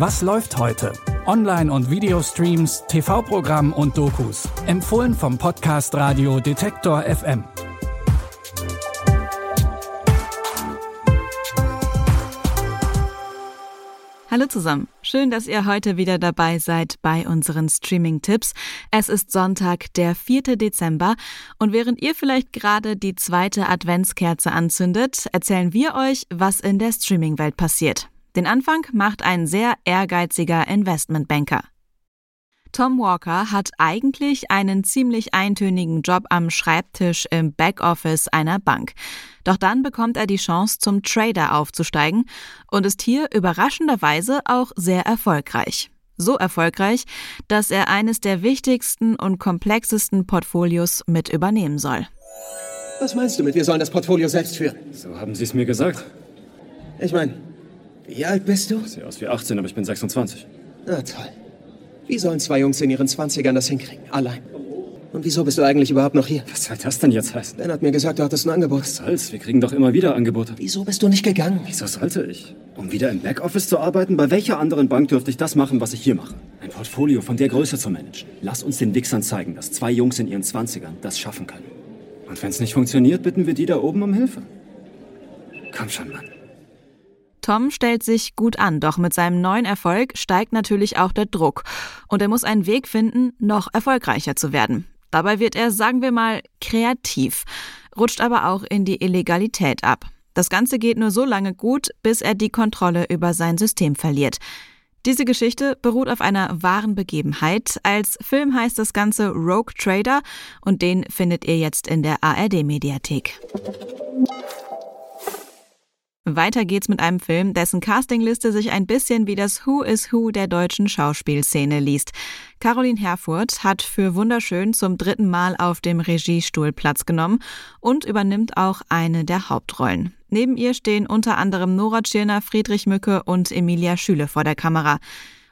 Was läuft heute? Online- und Videostreams, TV-Programm und Dokus. Empfohlen vom Podcast Radio Detektor FM. Hallo zusammen. Schön, dass ihr heute wieder dabei seid bei unseren Streaming-Tipps. Es ist Sonntag, der 4. Dezember und während ihr vielleicht gerade die zweite Adventskerze anzündet, erzählen wir euch, was in der Streaming-Welt passiert. Den Anfang macht ein sehr ehrgeiziger Investmentbanker. Tom Walker hat eigentlich einen ziemlich eintönigen Job am Schreibtisch im Backoffice einer Bank. Doch dann bekommt er die Chance, zum Trader aufzusteigen und ist hier überraschenderweise auch sehr erfolgreich. So erfolgreich, dass er eines der wichtigsten und komplexesten Portfolios mit übernehmen soll. Was meinst du mit, wir sollen das Portfolio selbst führen? So haben Sie es mir gesagt. Ich meine, wie alt bist du? Sehe aus wie 18, aber ich bin 26. Na toll. Wie sollen zwei Jungs in ihren Zwanzigern das hinkriegen? Allein. Und wieso bist du eigentlich überhaupt noch hier? Was soll das denn jetzt heißen? Ben hat mir gesagt, du hattest ein Angebot. Was soll's? Wir kriegen doch immer wieder Angebote. Wieso bist du nicht gegangen? Wieso sollte ich? Um wieder im Backoffice zu arbeiten? Bei welcher anderen Bank dürfte ich das machen, was ich hier mache? Ein Portfolio von der Größe zu managen. Lass uns den Wichsern zeigen, dass zwei Jungs in ihren Zwanzigern das schaffen können. Und wenn es nicht funktioniert, bitten wir die da oben um Hilfe. Komm schon, Mann. Tom stellt sich gut an, doch mit seinem neuen Erfolg steigt natürlich auch der Druck. Und er muss einen Weg finden, noch erfolgreicher zu werden. Dabei wird er, sagen wir mal, kreativ, rutscht aber auch in die Illegalität ab. Das Ganze geht nur so lange gut, bis er die Kontrolle über sein System verliert. Diese Geschichte beruht auf einer wahren Begebenheit. Als Film heißt das Ganze Rogue Trader und den findet ihr jetzt in der ARD Mediathek. Weiter geht's mit einem Film, dessen Castingliste sich ein bisschen wie das Who is Who der deutschen Schauspielszene liest. Caroline Herfurth hat für Wunderschön zum dritten Mal auf dem Regiestuhl Platz genommen und übernimmt auch eine der Hauptrollen. Neben ihr stehen unter anderem Nora Tschirner, Friedrich Mücke und Emilia Schüle vor der Kamera.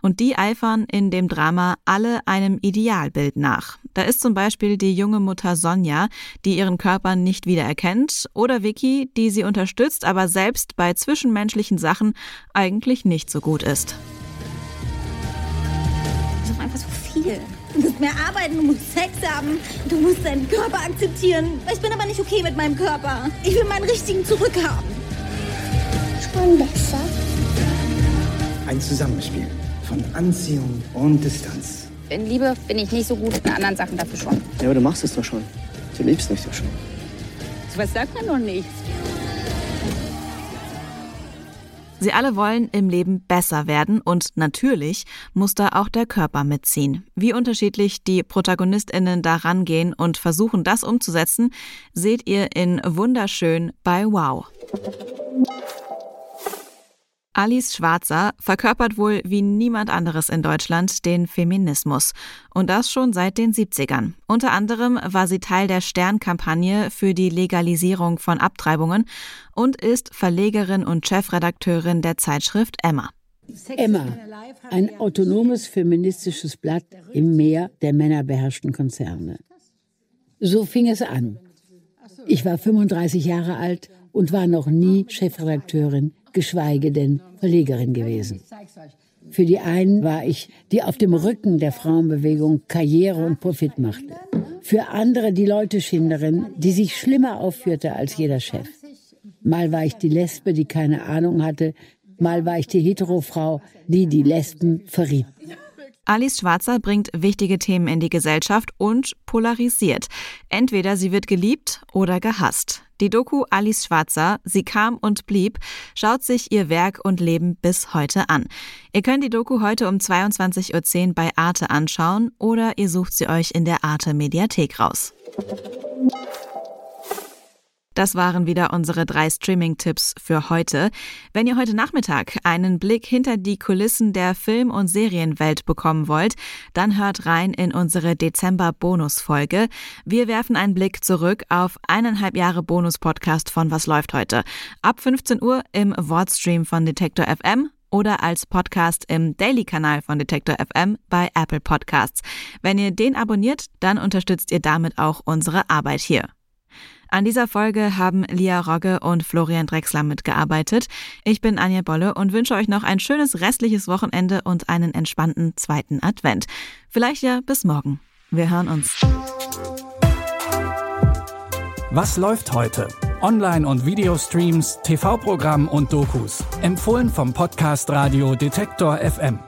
Und die eifern in dem Drama alle einem Idealbild nach. Da ist zum Beispiel die junge Mutter Sonja, die ihren Körper nicht wiedererkennt, oder Vicky, die sie unterstützt, aber selbst bei zwischenmenschlichen Sachen eigentlich nicht so gut ist. Das ist einfach so viel. Du musst mehr arbeiten, du musst Sex haben, du musst deinen Körper akzeptieren. Ich bin aber nicht okay mit meinem Körper. Ich will meinen richtigen zurückhaben. Schon besser. Ein Zusammenspiel von Anziehung und Distanz. In Liebe bin ich nicht so gut, in anderen Sachen dafür schon. Ja, aber du machst es doch schon. Du liebst mich doch schon. So was sagt man noch nicht. Sie alle wollen im Leben besser werden und natürlich muss da auch der Körper mitziehen. Wie unterschiedlich die Protagonistinnen da rangehen und versuchen, das umzusetzen, seht ihr in Wunderschön bei Wow. Alice Schwarzer verkörpert wohl wie niemand anderes in Deutschland den Feminismus. Und das schon seit den 70ern. Unter anderem war sie Teil der Stern-Kampagne für die Legalisierung von Abtreibungen und ist Verlegerin und Chefredakteurin der Zeitschrift Emma. Emma, ein autonomes feministisches Blatt im Meer der männerbeherrschten Konzerne. So fing es an. Ich war 35 Jahre alt und war noch nie Chefredakteurin geschweige denn Verlegerin gewesen. Für die einen war ich, die auf dem Rücken der Frauenbewegung Karriere und Profit machte. Für andere die Leuteschinderin, die sich schlimmer aufführte als jeder Chef. Mal war ich die Lesbe, die keine Ahnung hatte, mal war ich die Heterofrau, die die Lesben verriet. Alice Schwarzer bringt wichtige Themen in die Gesellschaft und polarisiert. Entweder sie wird geliebt oder gehasst. Die Doku Alice Schwarzer, Sie kam und blieb, schaut sich ihr Werk und Leben bis heute an. Ihr könnt die Doku heute um 22.10 Uhr bei Arte anschauen oder ihr sucht sie euch in der Arte Mediathek raus. Das waren wieder unsere drei Streaming-Tipps für heute. Wenn ihr heute Nachmittag einen Blick hinter die Kulissen der Film- und Serienwelt bekommen wollt, dann hört rein in unsere Dezember-Bonus-Folge. Wir werfen einen Blick zurück auf eineinhalb Jahre Bonus-Podcast von Was läuft heute? Ab 15 Uhr im Wordstream von Detektor FM oder als Podcast im Daily-Kanal von Detektor FM bei Apple Podcasts. Wenn ihr den abonniert, dann unterstützt ihr damit auch unsere Arbeit hier. An dieser Folge haben Lia Rogge und Florian Drexler mitgearbeitet. Ich bin Anja Bolle und wünsche euch noch ein schönes restliches Wochenende und einen entspannten zweiten Advent. Vielleicht ja bis morgen. Wir hören uns. Was läuft heute? Online- und Videostreams, TV-Programm und Dokus. Empfohlen vom Podcast Radio Detektor FM.